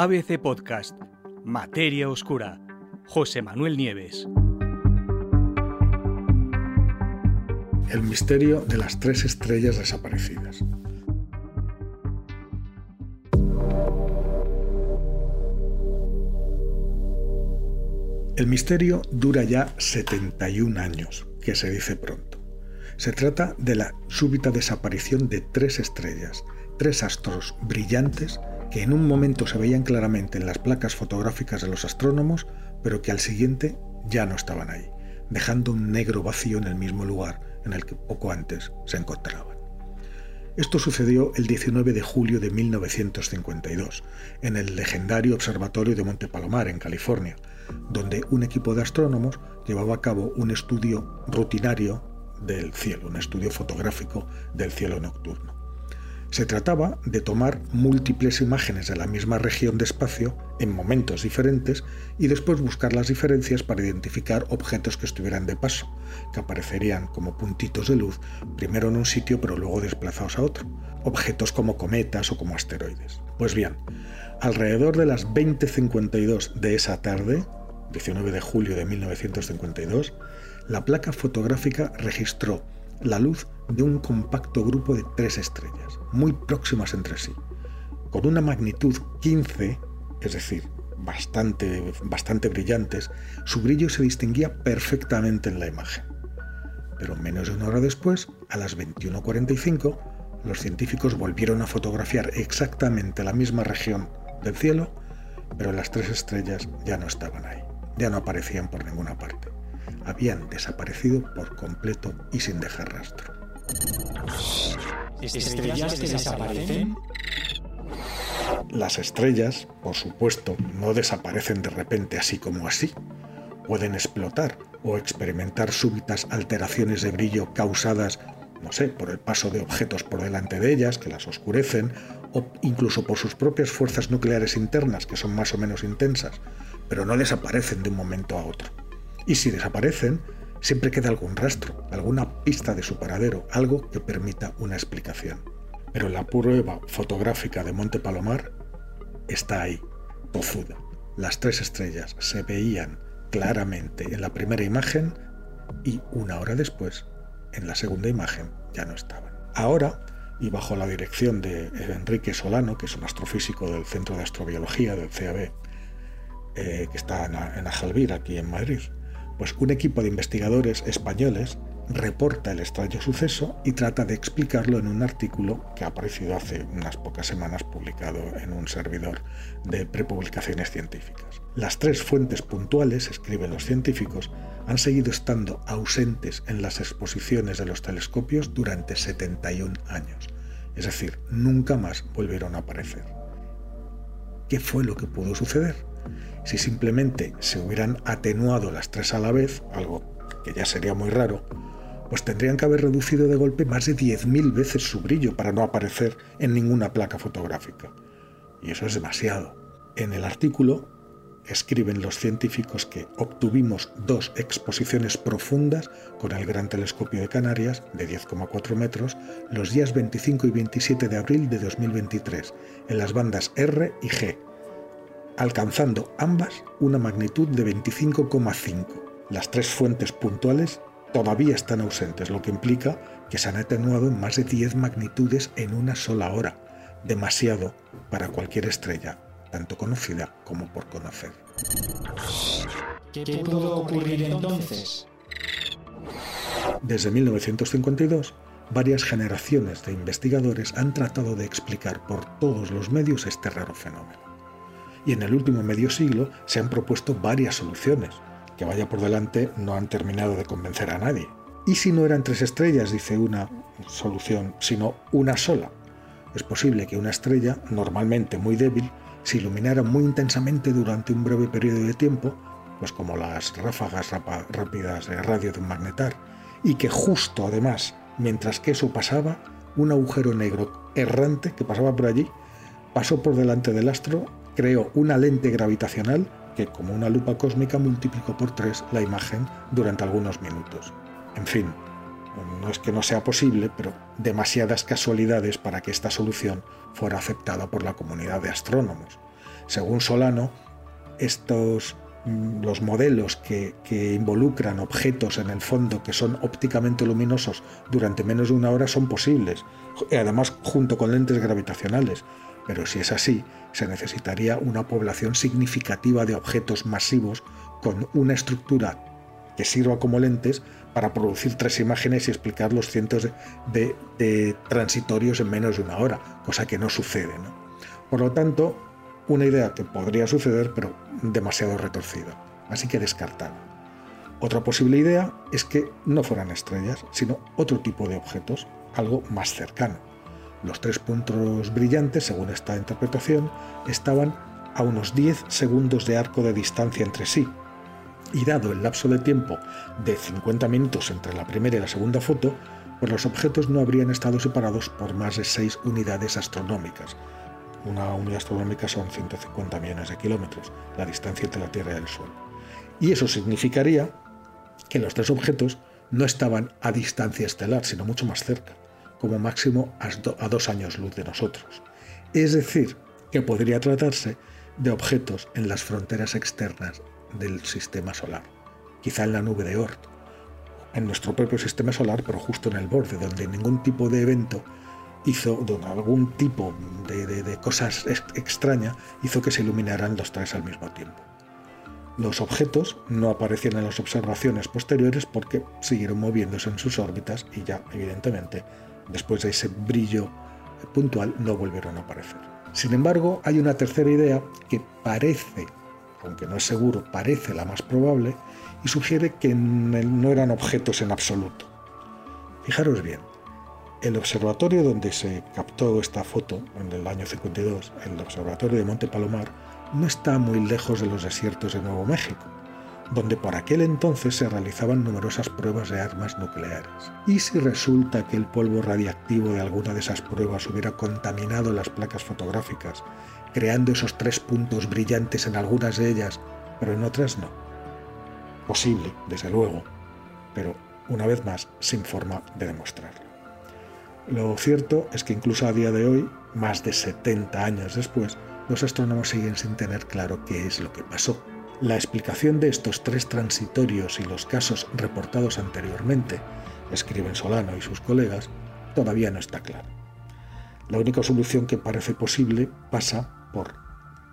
ABC Podcast, Materia Oscura, José Manuel Nieves. El misterio de las tres estrellas desaparecidas. El misterio dura ya 71 años, que se dice pronto. Se trata de la súbita desaparición de tres estrellas, tres astros brillantes que en un momento se veían claramente en las placas fotográficas de los astrónomos, pero que al siguiente ya no estaban ahí, dejando un negro vacío en el mismo lugar en el que poco antes se encontraban. Esto sucedió el 19 de julio de 1952, en el legendario Observatorio de Monte Palomar, en California, donde un equipo de astrónomos llevaba a cabo un estudio rutinario del cielo, un estudio fotográfico del cielo nocturno. Se trataba de tomar múltiples imágenes de la misma región de espacio en momentos diferentes y después buscar las diferencias para identificar objetos que estuvieran de paso, que aparecerían como puntitos de luz, primero en un sitio pero luego desplazados a otro, objetos como cometas o como asteroides. Pues bien, alrededor de las 20.52 de esa tarde, 19 de julio de 1952, la placa fotográfica registró la luz de un compacto grupo de tres estrellas, muy próximas entre sí, con una magnitud 15, es decir, bastante, bastante brillantes, su brillo se distinguía perfectamente en la imagen. Pero menos de una hora después, a las 21.45, los científicos volvieron a fotografiar exactamente la misma región del cielo, pero las tres estrellas ya no estaban ahí, ya no aparecían por ninguna parte. Habían desaparecido por completo y sin dejar rastro. ¿Estrellas que desaparecen? Las estrellas, por supuesto, no desaparecen de repente así como así. Pueden explotar o experimentar súbitas alteraciones de brillo causadas, no sé, por el paso de objetos por delante de ellas que las oscurecen, o incluso por sus propias fuerzas nucleares internas que son más o menos intensas, pero no desaparecen de un momento a otro. Y si desaparecen, siempre queda algún rastro, alguna pista de su paradero, algo que permita una explicación. Pero la prueba fotográfica de Monte Palomar está ahí, tozuda. Las tres estrellas se veían claramente en la primera imagen y una hora después, en la segunda imagen, ya no estaban. Ahora, y bajo la dirección de Enrique Solano, que es un astrofísico del Centro de Astrobiología del CAB, eh, que está en, en Ajalvir, aquí en Madrid, pues un equipo de investigadores españoles reporta el extraño suceso y trata de explicarlo en un artículo que ha aparecido hace unas pocas semanas publicado en un servidor de prepublicaciones científicas. Las tres fuentes puntuales, escriben los científicos, han seguido estando ausentes en las exposiciones de los telescopios durante 71 años, es decir, nunca más volvieron a aparecer. ¿Qué fue lo que pudo suceder? Si simplemente se hubieran atenuado las tres a la vez, algo que ya sería muy raro, pues tendrían que haber reducido de golpe más de 10.000 veces su brillo para no aparecer en ninguna placa fotográfica. Y eso es demasiado. En el artículo escriben los científicos que obtuvimos dos exposiciones profundas con el Gran Telescopio de Canarias de 10,4 metros los días 25 y 27 de abril de 2023 en las bandas R y G, alcanzando ambas una magnitud de 25,5. Las tres fuentes puntuales todavía están ausentes, lo que implica que se han atenuado en más de 10 magnitudes en una sola hora, demasiado para cualquier estrella, tanto conocida como por conocer. ¿Qué pudo ocurrir entonces? Desde 1952, varias generaciones de investigadores han tratado de explicar por todos los medios este raro fenómeno y en el último medio siglo se han propuesto varias soluciones, que vaya por delante no han terminado de convencer a nadie. ¿Y si no eran tres estrellas, dice una solución, sino una sola? Es posible que una estrella, normalmente muy débil, se iluminara muy intensamente durante un breve periodo de tiempo, pues como las ráfagas rápidas de radio de un magnetar, y que justo además, mientras que eso pasaba, un agujero negro errante que pasaba por allí pasó por delante del astro creó una lente gravitacional que, como una lupa cósmica, multiplicó por tres la imagen durante algunos minutos. En fin, no es que no sea posible, pero demasiadas casualidades para que esta solución fuera aceptada por la comunidad de astrónomos. Según Solano, estos mm, los modelos que, que, involucran objetos en el fondo que son ópticamente luminosos durante menos de una hora son posibles, además junto con lentes gravitacionales. Pero si es así, se necesitaría una población significativa de objetos masivos con una estructura que sirva como lentes para producir tres imágenes y explicar los cientos de, transitorios en menos de una hora, cosa que no sucede. Por lo tanto, una idea que podría suceder, pero demasiado retorcida, así que descartada. Otra posible idea es que no fueran estrellas, sino otro tipo de objetos, algo más cercano. Los tres puntos brillantes, según esta interpretación, estaban a unos 10 segundos de arco de distancia entre sí, y dado el lapso de tiempo de 50 minutos entre la primera y la segunda foto, pues los objetos no habrían estado separados por más de 6 unidades astronómicas. Una unidad astronómica son 150 millones de kilómetros, la distancia entre la Tierra y el Sol. Y eso significaría que los tres objetos no estaban a distancia estelar, sino mucho más cerca, como máximo a dos años luz de nosotros. Es decir, que podría tratarse de objetos en las fronteras externas del sistema solar, quizá en la nube de Oort, en nuestro propio sistema solar, pero justo en el borde, donde ningún tipo de evento hizo, donde algún tipo de, cosas extraña hizo que se iluminaran los tres al mismo tiempo. Los objetos no aparecían en las observaciones posteriores porque siguieron moviéndose en sus órbitas y ya, evidentemente, después de ese brillo puntual, no volvieron a aparecer. Sin embargo, hay una tercera idea que parece aunque no es seguro, parece la más probable y sugiere que no eran objetos en absoluto. Fijaros bien, el observatorio donde se captó esta foto en el año 52, el observatorio de Monte Palomar, no está muy lejos de los desiertos de Nuevo México, donde por aquel entonces se realizaban numerosas pruebas de armas nucleares. ¿Y si resulta que el polvo radiactivo de alguna de esas pruebas hubiera contaminado las placas fotográficas creando esos tres puntos brillantes en algunas de ellas, pero en otras no. Posible, desde luego, pero una vez más sin forma de demostrarlo. Lo cierto es que incluso a día de hoy, más de 70 años después, los astrónomos siguen sin tener claro qué es lo que pasó. La explicación de estos tres transitorios y los casos reportados anteriormente, escriben Solano y sus colegas, todavía no está clara. La única solución que parece posible pasa por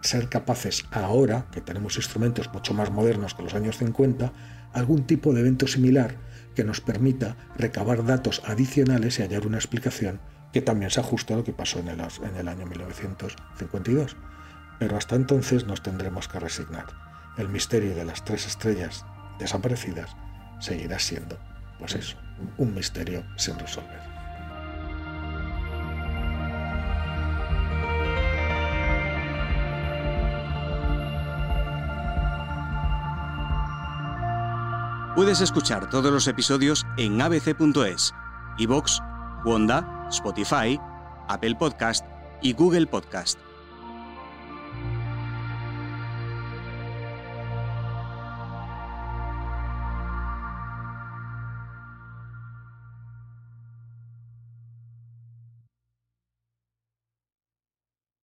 ser capaces ahora, que tenemos instrumentos mucho más modernos que los años 50, algún tipo de evento similar que nos permita recabar datos adicionales y hallar una explicación que también se ajusta a lo que pasó en el, en el año 1952. Pero hasta entonces nos tendremos que resignar. El misterio de las tres estrellas desaparecidas seguirá siendo, pues eso, un misterio sin resolver. Puedes escuchar todos los episodios en abc.es, iVoox, Wanda, Spotify, Apple Podcast y Google Podcast.